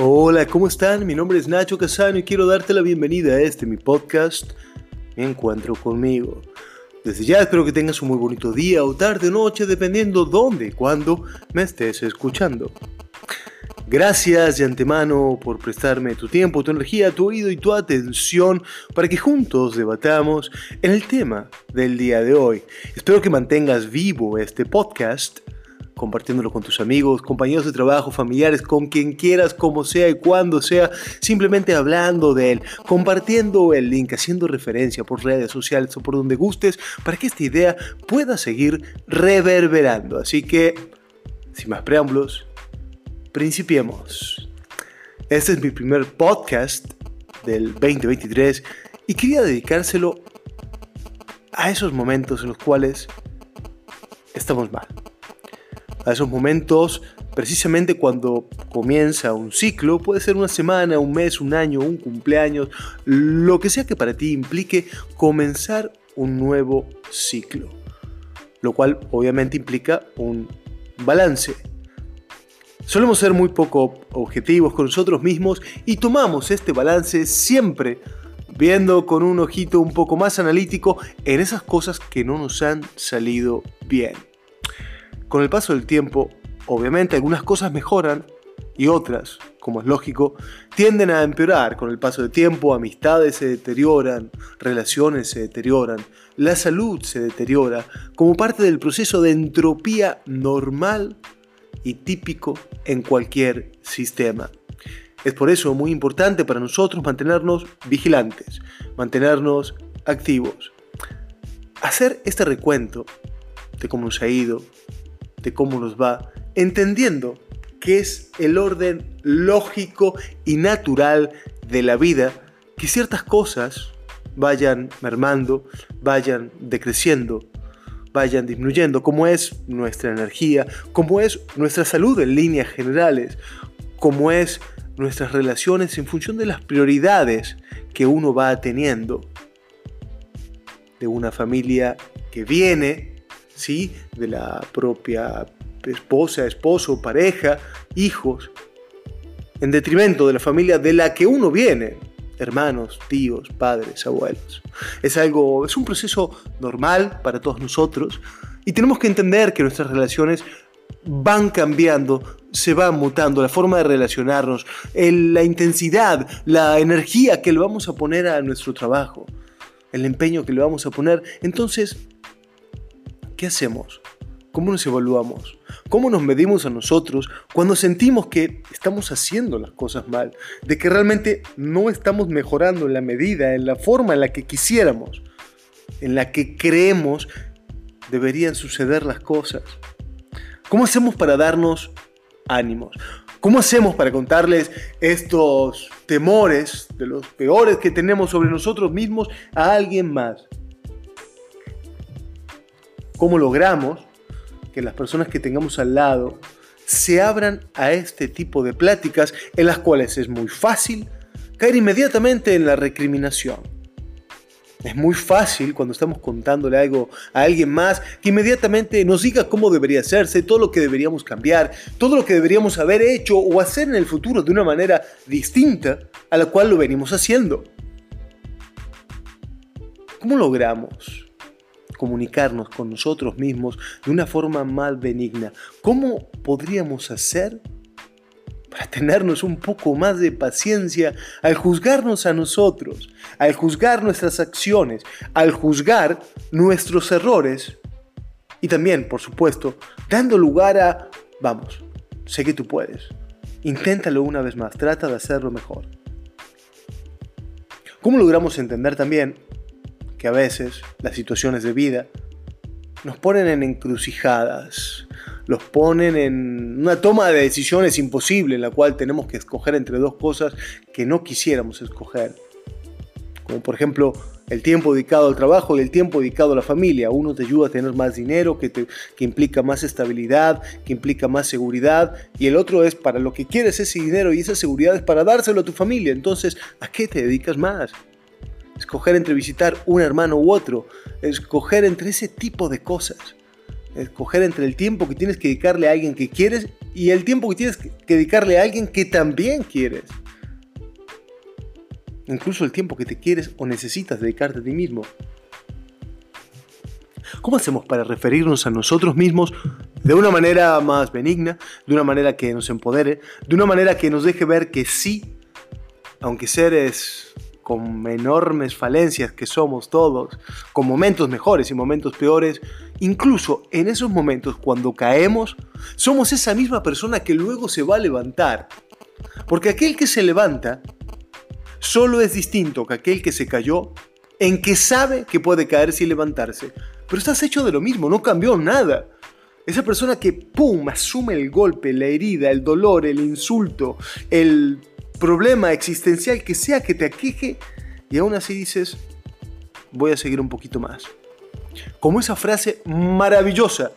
Hola, ¿cómo están? Mi nombre es Nacho Casano y quiero darte la bienvenida a este mi podcast, Mi Encuentro conmigo. Desde ya espero que tengas un muy bonito día o tarde o noche, dependiendo dónde y cuándo me estés escuchando. Gracias de antemano por prestarme tu tiempo, tu energía, tu oído y tu atención para que juntos debatamos en el tema del día de hoy. Espero que mantengas vivo este podcast compartiéndolo con tus amigos, compañeros de trabajo, familiares, con quien quieras, como sea y cuando sea, simplemente hablando de él, compartiendo el link, haciendo referencia por redes sociales o por donde gustes, para que esta idea pueda seguir reverberando. Así que, sin más preámbulos, principiemos. Este es mi primer podcast del 2023 y quería dedicárselo a esos momentos en los cuales estamos mal a esos momentos, precisamente cuando comienza un ciclo, puede ser una semana, un mes, un año, un cumpleaños, lo que sea que para ti implique comenzar un nuevo ciclo, lo cual obviamente implica un balance. Solemos ser muy poco objetivos con nosotros mismos y tomamos este balance siempre viendo con un ojito un poco más analítico en esas cosas que no nos han salido bien. Con el paso del tiempo, obviamente algunas cosas mejoran y otras, como es lógico, tienden a empeorar. Con el paso del tiempo, amistades se deterioran, relaciones se deterioran, la salud se deteriora, como parte del proceso de entropía normal y típico en cualquier sistema. Es por eso muy importante para nosotros mantenernos vigilantes, mantenernos activos. Hacer este recuento de cómo nos ha ido, de cómo nos va, entendiendo que es el orden lógico y natural de la vida, que ciertas cosas vayan mermando, vayan decreciendo, vayan disminuyendo, como es nuestra energía, como es nuestra salud en líneas generales, como es nuestras relaciones en función de las prioridades que uno va teniendo, de una familia que viene ¿sí? de la propia esposa, esposo, pareja, hijos, en detrimento de la familia de la que uno viene, hermanos, tíos, padres, abuelos. Es algo, es un proceso normal para todos nosotros y tenemos que entender que nuestras relaciones van cambiando, se van mutando, la forma de relacionarnos, la intensidad, la energía que le vamos a poner a nuestro trabajo, el empeño que le vamos a poner. Entonces, ¿Qué hacemos? ¿Cómo nos evaluamos? ¿Cómo nos medimos a nosotros cuando sentimos que estamos haciendo las cosas mal? De que realmente no estamos mejorando en la medida, en la forma en la que quisiéramos, en la que creemos deberían suceder las cosas. ¿Cómo hacemos para darnos ánimos? ¿Cómo hacemos para contarles estos temores de los peores que tenemos sobre nosotros mismos a alguien más? Cómo logramos que las personas que tengamos al lado se abran a este tipo de pláticas en las cuales es muy fácil caer inmediatamente en la recriminación. Es muy fácil cuando estamos contándole algo a alguien más que inmediatamente nos diga cómo debería hacerse, todo lo que deberíamos cambiar, todo lo que deberíamos haber hecho o hacer en el futuro de una manera distinta a la cual lo venimos haciendo. ¿Cómo logramos comunicarnos con nosotros mismos de una forma más benigna. ¿Cómo podríamos hacer para tenernos un poco más de paciencia al juzgarnos a nosotros, al juzgar nuestras acciones, al juzgar nuestros errores y también, por supuesto, dando lugar a, vamos, sé que tú puedes, inténtalo una vez más, trata de hacerlo mejor. ¿Cómo logramos entender también que a veces las situaciones de vida nos ponen en encrucijadas, los ponen en una toma de decisiones imposible en la cual tenemos que escoger entre dos cosas que no quisiéramos escoger. Como por ejemplo el tiempo dedicado al trabajo y el tiempo dedicado a la familia. Uno te ayuda a tener más dinero, que, que implica más estabilidad, que implica más seguridad, y el otro es para lo que quieres ese dinero y esa seguridad es para dárselo a tu familia. Entonces, ¿a qué te dedicas más? Escoger entre visitar un hermano u otro, escoger entre ese tipo de cosas, escoger entre el tiempo que tienes que dedicarle a alguien que quieres y el tiempo que tienes que dedicarle a alguien que también quieres. Incluso el tiempo que te quieres o necesitas dedicarte a ti mismo. ¿Cómo hacemos para referirnos a nosotros mismos de una manera más benigna, de una manera que nos empodere, de una manera que nos deje ver que sí, aunque seres con enormes falencias que somos todos, con momentos mejores y momentos peores, incluso en esos momentos cuando caemos, somos esa misma persona que luego se va a levantar. Porque aquel que se levanta solo es distinto que aquel que se cayó en que sabe que puede caerse y levantarse. Pero estás hecho de lo mismo, no cambió nada. Esa persona que, ¡pum!, asume el golpe, la herida, el dolor, el insulto, el problema existencial que sea que te aqueje y aún así dices, voy a seguir un poquito más. Como esa frase maravillosa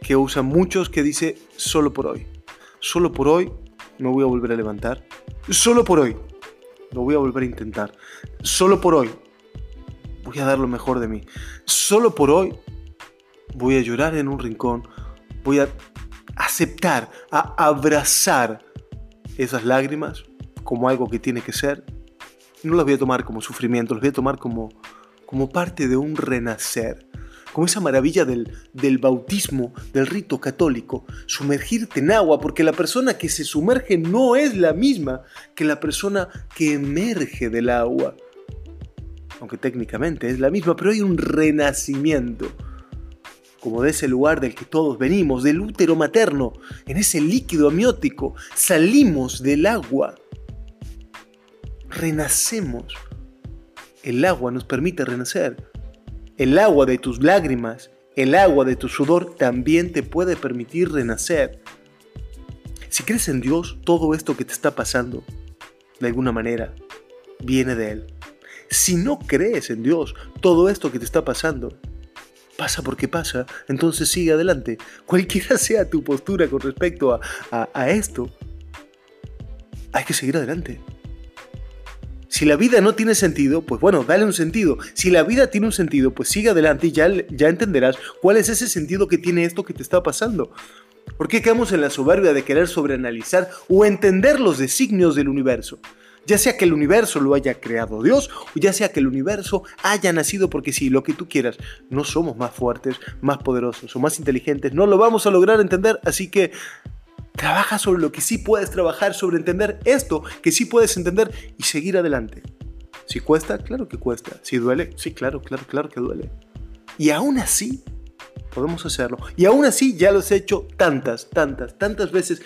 que usan muchos que dice, solo por hoy. Solo por hoy me voy a volver a levantar. Solo por hoy lo voy a volver a intentar. Solo por hoy voy a dar lo mejor de mí. Solo por hoy voy a llorar en un rincón. Voy a aceptar, a abrazar esas lágrimas como algo que tiene que ser. No las voy a tomar como sufrimiento, las voy a tomar como, como parte de un renacer. Como esa maravilla del, del bautismo, del rito católico, sumergirte en agua, porque la persona que se sumerge no es la misma que la persona que emerge del agua. Aunque técnicamente es la misma, pero hay un renacimiento como de ese lugar del que todos venimos, del útero materno, en ese líquido amiótico, salimos del agua, renacemos. El agua nos permite renacer. El agua de tus lágrimas, el agua de tu sudor también te puede permitir renacer. Si crees en Dios, todo esto que te está pasando, de alguna manera, viene de Él. Si no crees en Dios, todo esto que te está pasando, pasa porque pasa, entonces sigue adelante. Cualquiera sea tu postura con respecto a, esto, hay que seguir adelante. Si la vida no tiene sentido, pues bueno, dale un sentido. Si la vida tiene un sentido, pues sigue adelante y ya, ya entenderás cuál es ese sentido que tiene esto que te está pasando. ¿Por qué quedamos en la soberbia de querer sobreanalizar o entender los designios del universo? Ya sea que el universo lo haya creado Dios o ya sea que el universo haya nacido porque sí, lo que tú quieras. No somos más fuertes, más poderosos o más inteligentes. No lo vamos a lograr entender, así que trabaja sobre lo que sí puedes trabajar, sobre entender esto que sí puedes entender y seguir adelante. Si cuesta, claro que cuesta. Si duele, sí, claro, claro, claro que duele. Y aún así, podemos hacerlo. Y aún así ya lo has hecho tantas, tantas, tantas veces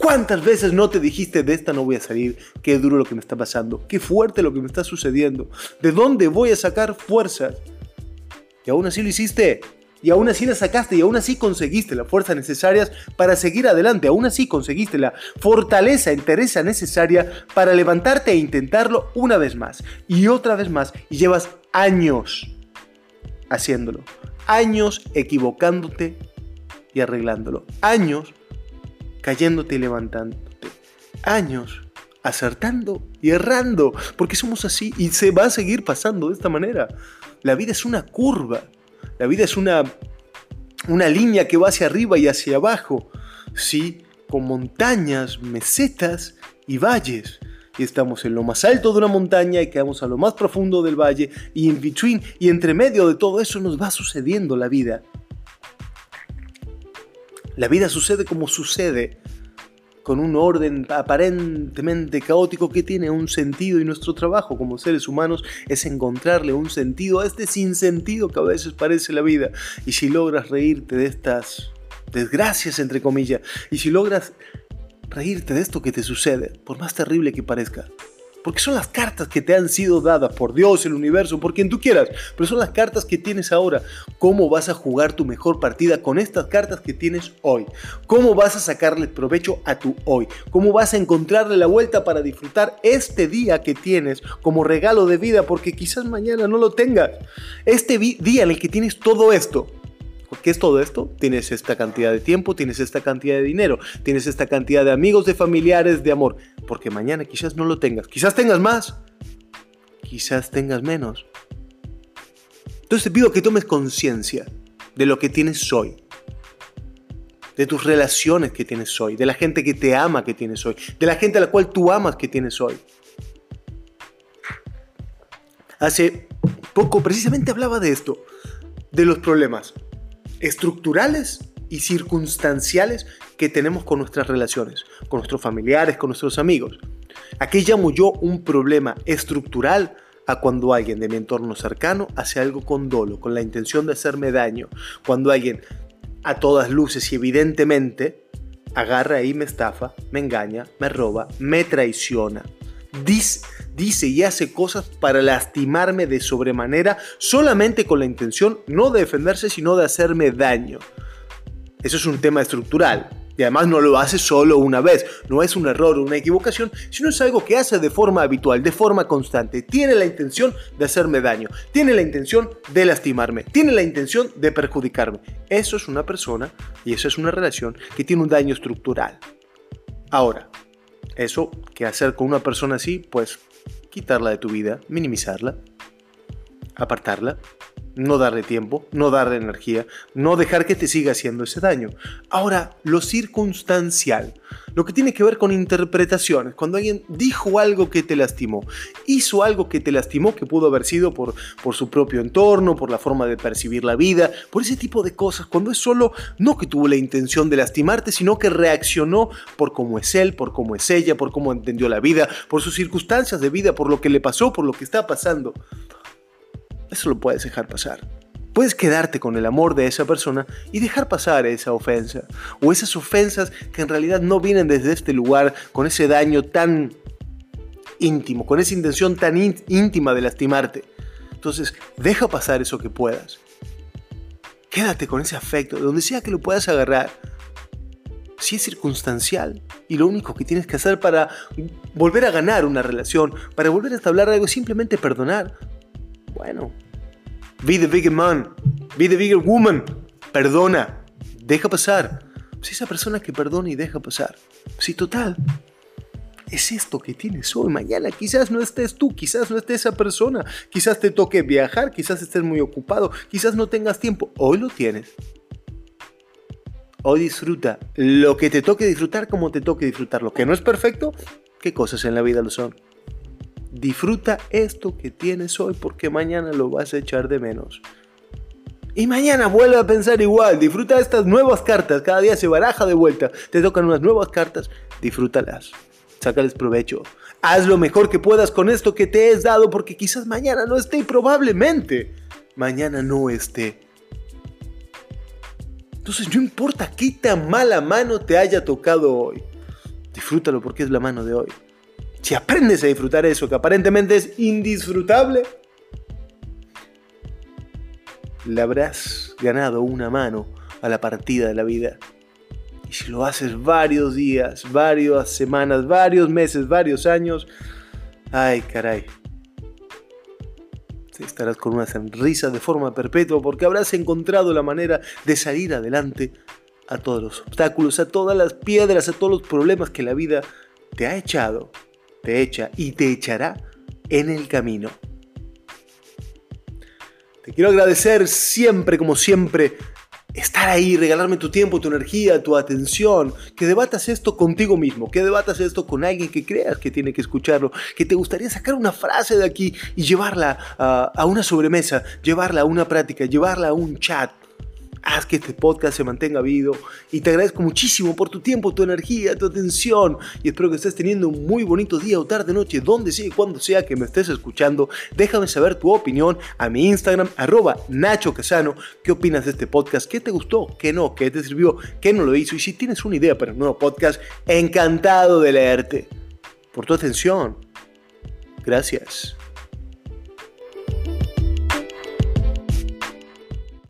¿Cuántas veces no te dijiste de esta no voy a salir? Qué duro lo que me está pasando, qué fuerte lo que me está sucediendo, ¿de dónde voy a sacar fuerzas? Y aún así lo hiciste, y aún así la sacaste, y aún así conseguiste las fuerzas necesarias para seguir adelante, aún así conseguiste la fortaleza, entereza necesaria para levantarte e intentarlo una vez más, y otra vez más, y llevas años haciéndolo, años equivocándote y arreglándolo, años cayéndote y levantándote. Años acertando y errando, porque somos así y se va a seguir pasando de esta manera. La vida es una curva, la vida es una, una línea que va hacia arriba y hacia abajo, ¿sí? con montañas, mesetas y valles. Y estamos en lo más alto de una montaña y quedamos a lo más profundo del valle y en between y entre medio de todo eso nos va sucediendo la vida. La vida sucede como sucede, con un orden aparentemente caótico que tiene un sentido y nuestro trabajo como seres humanos es encontrarle un sentido a este sinsentido que a veces parece la vida. Y si logras reírte de estas desgracias, entre comillas, y si logras reírte de esto que te sucede, por más terrible que parezca, porque son las cartas que te han sido dadas por Dios, el universo, por quien tú quieras. Pero son las cartas que tienes ahora. ¿Cómo vas a jugar tu mejor partida con estas cartas que tienes hoy? ¿Cómo vas a sacarle provecho a tu hoy? ¿Cómo vas a encontrarle la vuelta para disfrutar este día que tienes como regalo de vida? Porque quizás mañana no lo tengas. Este día en el que tienes todo esto ¿Qué es todo esto? Tienes esta cantidad de tiempo, tienes esta cantidad de dinero, tienes esta cantidad de amigos, de familiares, de amor. Porque mañana quizás no lo tengas. Quizás tengas más. Quizás tengas menos. Entonces te pido que tomes conciencia de lo que tienes hoy. de tus relaciones que tienes hoy, de la gente que te ama que tienes hoy, de la gente a la cual tú amas que tienes hoy. Hace poco precisamente hablaba de esto, de los problemas estructurales y circunstanciales que tenemos con nuestras relaciones, con nuestros familiares, con nuestros amigos. Aquí llamo yo un problema estructural a cuando alguien de mi entorno cercano hace algo con dolo, con la intención de hacerme daño. Cuando alguien a todas luces y evidentemente agarra y me estafa, me engaña, me roba, me traiciona. Dice, dice y hace cosas para lastimarme de sobremanera solamente con la intención no de defenderse sino de hacerme daño. Eso es un tema estructural. Y además no lo hace solo una vez, no es un error o una equivocación, sino es algo que hace de forma habitual, de forma constante. Tiene la intención de hacerme daño, tiene la intención de lastimarme, tiene la intención de perjudicarme. Eso es una persona y eso es una relación que tiene un daño estructural. Ahora, eso que hacer con una persona así, pues quitarla de tu vida, minimizarla, apartarla, no darle tiempo, no darle energía, no dejar que te siga haciendo ese daño. Ahora, lo circunstancial, lo que tiene que ver con interpretaciones, cuando alguien dijo algo que te lastimó, hizo algo que te lastimó, que pudo haber sido por, por su propio entorno, por la forma de percibir la vida, por ese tipo de cosas, cuando es solo no que tuvo la intención de lastimarte, sino que reaccionó por cómo es él, por cómo es ella, por cómo entendió la vida, por sus circunstancias de vida, por lo que le pasó, por lo que está pasando eso lo puedes dejar pasar. Puedes quedarte con el amor de esa persona y dejar pasar esa ofensa. O esas ofensas que en realidad no vienen desde este lugar, con ese daño tan íntimo, con esa intención tan íntima de lastimarte. Entonces, deja pasar eso que puedas. Quédate con ese afecto, de donde sea que lo puedas agarrar. Si es circunstancial y lo único que tienes que hacer para volver a ganar una relación, para volver a establecer algo, es simplemente perdonar, bueno, be the bigger man, be the bigger woman. Perdona, deja pasar. Si esa persona que perdona y deja pasar. Si total, es esto que tienes hoy. Mañana quizás no estés tú, quizás no esté esa persona, quizás te toque viajar, quizás estés muy ocupado, quizás no tengas tiempo. Hoy lo tienes. Hoy disfruta lo que te toque disfrutar como te toque disfrutar. Lo que no es perfecto, ¿qué cosas en la vida lo son? Disfruta esto que tienes hoy porque mañana lo vas a echar de menos. Y mañana vuelve a pensar igual, disfruta estas nuevas cartas, cada día se baraja de vuelta, te tocan unas nuevas cartas, disfrútalas, sácales provecho, haz lo mejor que puedas con esto que te he dado porque quizás mañana no esté y probablemente mañana no esté. Entonces no importa qué tan mala mano te haya tocado hoy, disfrútalo porque es la mano de hoy. Si aprendes a disfrutar eso, que aparentemente es indisfrutable, le habrás ganado una mano a la partida de la vida. Y si lo haces varios días, varias semanas, varios meses, varios años, ay caray, estarás con una sonrisa de forma perpetua porque habrás encontrado la manera de salir adelante a todos los obstáculos, a todas las piedras, a todos los problemas que la vida te ha echado te echa y te echará en el camino. Te quiero agradecer siempre, como siempre, estar ahí, regalarme tu tiempo, tu energía, tu atención, que debatas esto contigo mismo, que debatas esto con alguien que creas que tiene que escucharlo, que te gustaría sacar una frase de aquí y llevarla a, una sobremesa, llevarla a una práctica, llevarla a un chat, haz que este podcast se mantenga vivo y te agradezco muchísimo por tu tiempo, tu energía, tu atención y espero que estés teniendo un muy bonito día o tarde, noche, donde sea y cuando sea que me estés escuchando. Déjame saber tu opinión a mi Instagram, arroba Nacho Casano. ¿Qué opinas de este podcast? ¿Qué te gustó? ¿Qué no? ¿Qué te sirvió? ¿Qué no lo hizo? Y si tienes una idea para un nuevo podcast, encantado de leerte. Por tu atención. Gracias.